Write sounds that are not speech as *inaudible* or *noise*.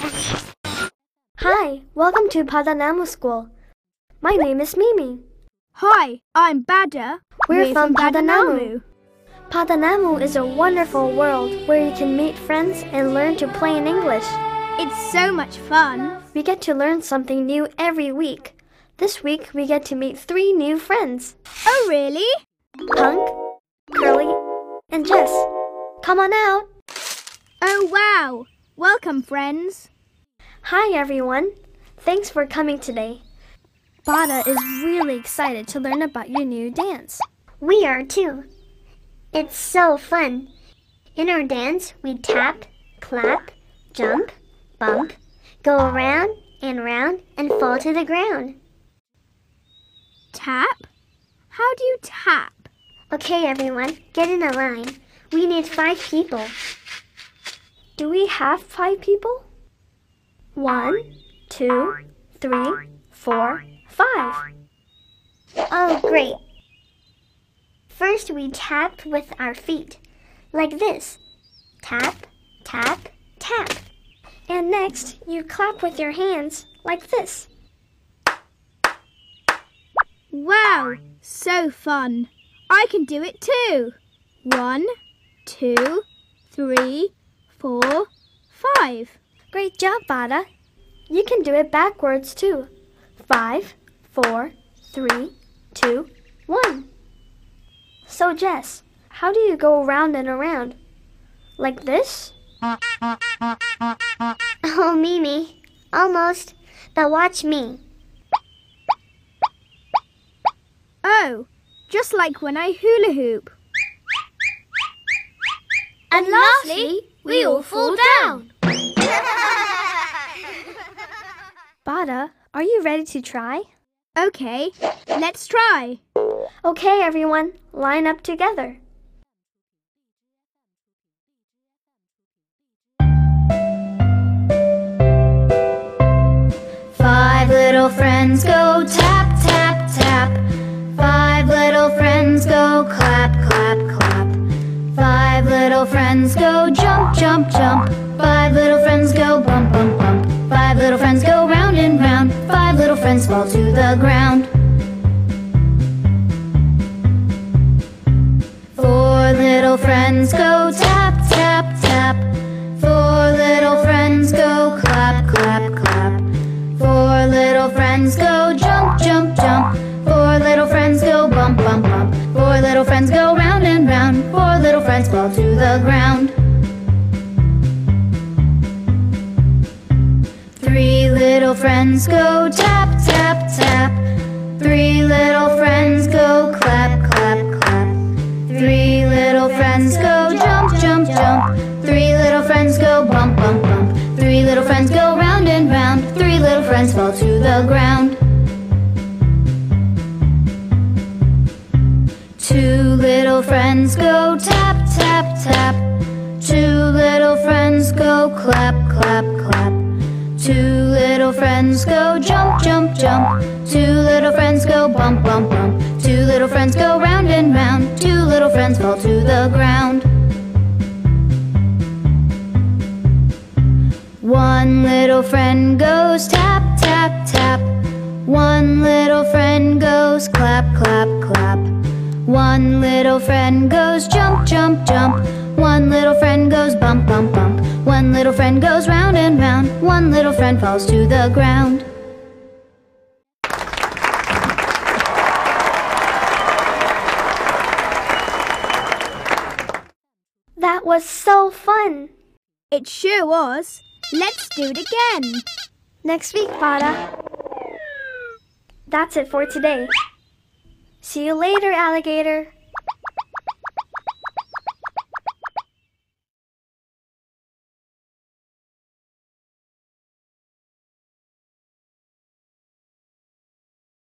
Hi, welcome to Padanamu School. My name is Mimi. Hi, I'm Bada. We're, from Padanamu. Padanamu is a wonderful world where you can meet friends and learn to play in English. It's so much fun. We get to learn something new every week. This week we get to meet three new friends Oh, really? Punk, Curly, and Jess. Come on out. Oh, wow. Welcome, friends. Hi, everyone. Thanks for coming today. Bada is really excited to learn about your new dance. We are too. It's so fun. In our dance, we tap, clap, jump, bump, go around and round, and fall to the ground. Tap? How do you tap? Okay, everyone, get in a line. We need five people. Do we have five people? One, two, three, four, five. Oh, great. First, we tap with our feet, like this tap, tap, tap. And next, you clap with your hands, like this. Wow, so fun. I can do it too. One, two, three, four, five. Great job, Bada. You can do it backwards too. Five, four, three, two, one. So, Jess, how do you go around and around? Like this? *laughs* Oh, Mimi, almost. But watch me. Oh, just like when I hula hoop. And lastly, we all fall down. *laughs* Bada, are you ready to try? Okay, let's try. Okay, everyone, line up together. Five little friends go Five little friends go jump, jump, jump. Five little friends go bump, bump, bump. Five little friends go round and round. Five little friends fall to the ground. Four little friends go tap, tap, tap. Four little friends go clap, clap, clap. Four little friends go jump, jump, little friends go tap, tap, tap. Three little friends go clap, clap, clap. Three little friends go jump, jump, jump. Three little friends go bump, bump, bump. Three little friends go round and round. Three little friends fall to the ground. Two little friends go tap, tap, tap. Two little friends go clap. Friends go jump, jump, jump. Two little friends go bump, bump, bump. Two little friends go round and round. Two little friends fall to the ground. One little friend goes tap, tap, tap. One little friend goes clap, clap, clap. One little friend goes jump, jump, jump. One little friend goes bump, bump, bump. One little friend goes round and round. One little friend falls to the ground. That was so fun. It sure was. Let's do it again. Next week, Bada. That's it for today. See you later, alligator.